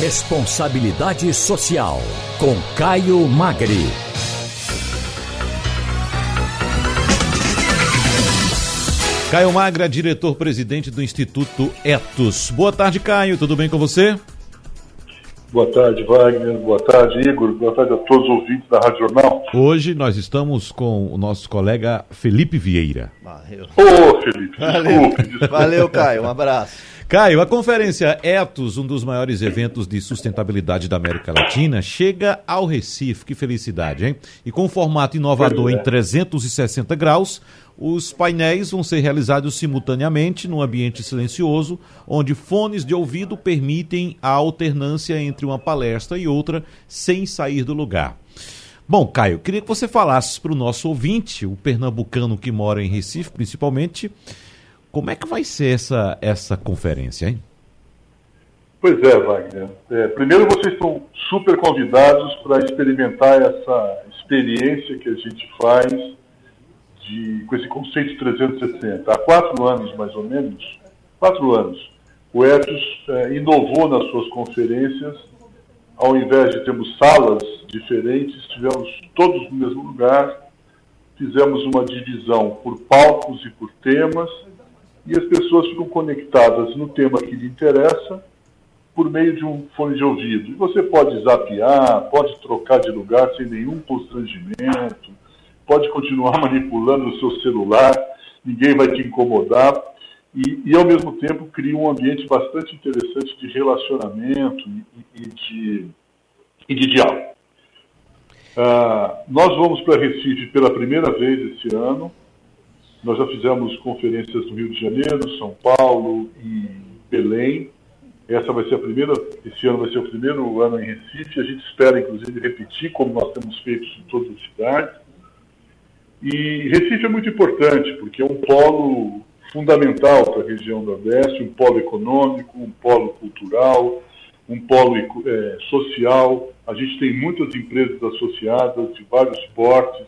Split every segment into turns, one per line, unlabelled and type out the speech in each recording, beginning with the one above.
Responsabilidade Social, com Caio Magri.
Caio Magra, diretor-presidente do Instituto Etos. Boa tarde, Caio, tudo bem com você?
Boa tarde, Wagner. Boa tarde, Igor. Boa tarde a todos os ouvintes da Rádio Jornal.
Hoje nós estamos com o nosso colega Felipe Vieira.
Valeu. Ô, Felipe,
Valeu. Desculpe, Valeu, Caio. Um abraço.
Caio, a conferência Etos, um dos maiores eventos de sustentabilidade da América Latina, chega ao Recife. Que felicidade, hein? E com formato inovador em 360 graus, os painéis vão ser realizados simultaneamente num ambiente silencioso, onde fones de ouvido permitem a alternância entre uma palestra e outra sem sair do lugar. Bom, Caio, queria que você falasse para o nosso ouvinte, o pernambucano que mora em Recife, principalmente, como é que vai ser essa, essa conferência, hein?
Pois é, Wagner. É, primeiro, vocês estão super convidados para experimentar essa experiência que a gente faz de, com esse conceito 360. Há quatro anos, mais ou menos, quatro anos, o Etos é, inovou nas suas conferências. Ao invés de termos salas diferentes, tivemos todos no mesmo lugar, fizemos uma divisão por palcos e por temas e as pessoas ficam conectadas no tema que lhe interessa por meio de um fone de ouvido. E você pode zapear, pode trocar de lugar sem nenhum constrangimento, pode continuar manipulando o seu celular, ninguém vai te incomodar. E, e ao mesmo tempo cria um ambiente bastante interessante de relacionamento e, e de, e de diálogo. Uh, nós vamos para Recife pela primeira vez esse ano. Nós já fizemos conferências no Rio de Janeiro, São Paulo e Belém. Essa vai ser a primeira, esse ano vai ser o primeiro ano em Recife. A gente espera, inclusive, repetir, como nós temos feito em todas as cidades. E Recife é muito importante, porque é um polo fundamental para a região Nordeste, um polo econômico, um polo cultural, um polo é, social. A gente tem muitas empresas associadas de vários portes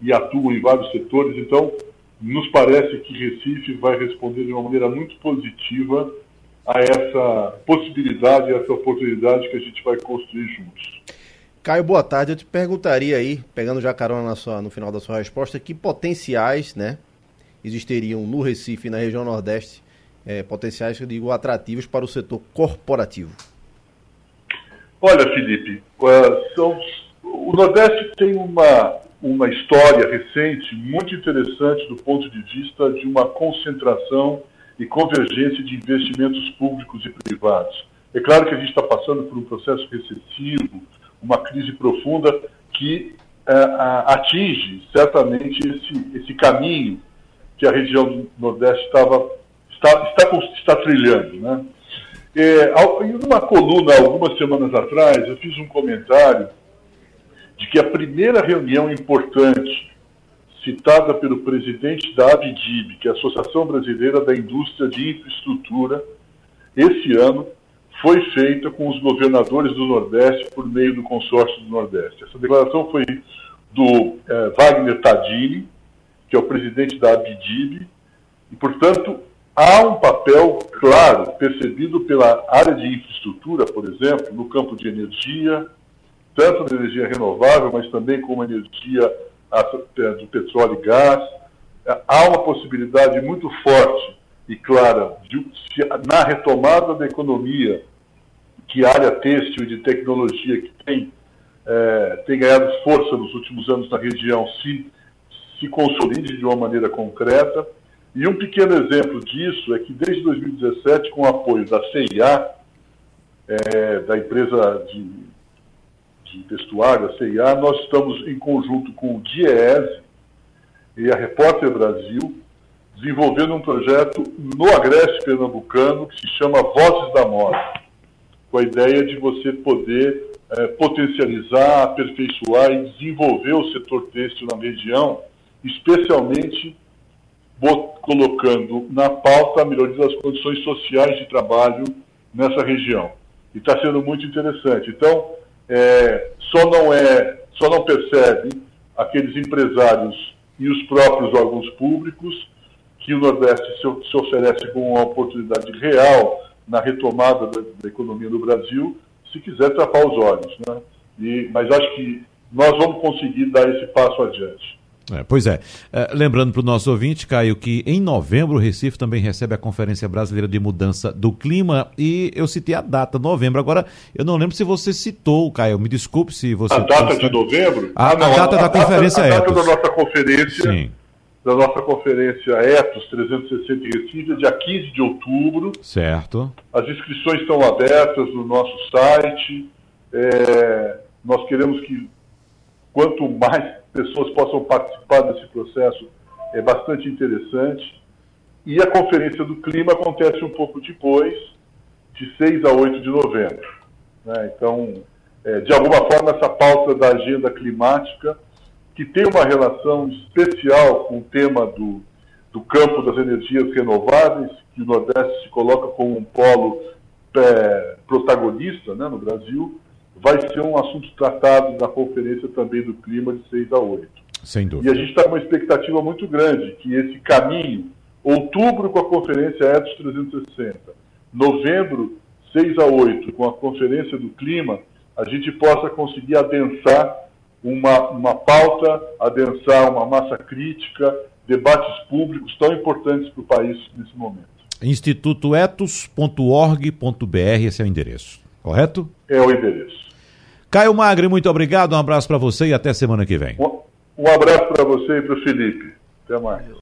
e atuam em vários setores. Então, nos parece que Recife vai responder de uma maneira muito positiva a essa possibilidade, a essa oportunidade que a gente vai construir juntos.
Caio, boa tarde. Eu te perguntaria aí, pegando já carona sua, no final da sua resposta, que potenciais né, existiriam no Recife e na região Nordeste, é, potenciais, eu digo, atrativos para o setor corporativo?
Olha, Felipe, uh, são, o Nordeste tem uma uma história recente muito interessante do ponto de vista de uma concentração e convergência de investimentos públicos e privados. É claro que a gente está passando por um processo recessivo, uma crise profunda que uh, atinge certamente esse, esse caminho que a região do Nordeste estava, está, está, está trilhando. Né? É, em uma coluna, algumas semanas atrás, eu fiz um comentário de que a primeira reunião importante citada pelo presidente da ABDIB, que é a Associação Brasileira da Indústria de Infraestrutura, esse ano foi feita com os governadores do Nordeste por meio do consórcio do Nordeste. Essa declaração foi do eh, Wagner Tadini, que é o presidente da ABDIB, e, portanto, há um papel claro percebido pela área de infraestrutura, por exemplo, no campo de energia, tanto da energia renovável, mas também como energia do petróleo e gás. Há uma possibilidade muito forte e clara de, na retomada da economia, que a área têxtil de tecnologia que tem, é, tem ganhado força nos últimos anos na região se, se consolide de uma maneira concreta. E um pequeno exemplo disso é que desde 2017, com o apoio da CIA, é, da empresa de de vestuário, a CIA, nós estamos em conjunto com o DIEESE e a Repórter Brasil, desenvolvendo um projeto no Agreste Pernambucano que se chama Vozes da Moda, com a ideia de você poder é, potencializar, aperfeiçoar e desenvolver o setor têxtil na região, especialmente colocando na pauta a melhoria das condições sociais de trabalho nessa região. E está sendo muito interessante. Então, é, só não é, só não percebe aqueles empresários e os próprios órgãos públicos que o Nordeste se, se oferece como uma oportunidade real na retomada da, da, economia no Brasil, se quiser tapar os olhos. Né? E, mas acho que nós vamos conseguir dar esse passo adiante.
É, pois é. é lembrando para o nosso ouvinte, Caio, que em novembro o Recife também recebe a Conferência Brasileira de Mudança do Clima e eu citei a data, novembro. Agora, eu não lembro se você citou, Caio, me desculpe se você...
A data de novembro?
A, ah, não, a data a, da conferência
a,
a
data da nossa conferência... Sim. Da nossa conferência Etos 360 em Recife, é dia 15 de outubro.
Certo.
As inscrições estão abertas no nosso site. É, nós queremos que quanto mais pessoas possam participar desse processo, é bastante interessante. E a Conferência do Clima acontece um pouco depois, de 6 a 8 de novembro. Né? Então, é, de alguma forma, essa pauta da agenda climática, que tem uma relação especial com o tema do, do campo das energias renováveis, que o Nordeste se coloca como um polo é, protagonista né, no Brasil, vai ser um assunto tratado na conferência também do clima de 6 a 8.
Sem dúvida.
E a gente está com uma expectativa muito grande que esse caminho, outubro com a conferência ETS 360, novembro 6 a 8 com a conferência do clima, a gente possa conseguir adensar uma, uma pauta, adensar uma massa crítica, debates públicos tão importantes para o país nesse momento.
institutoetos.org.br, esse é o endereço, correto?
É o endereço.
Caio Magre, muito obrigado, um abraço para você e até semana que vem.
Um, abraço para você e para o Felipe. Até mais.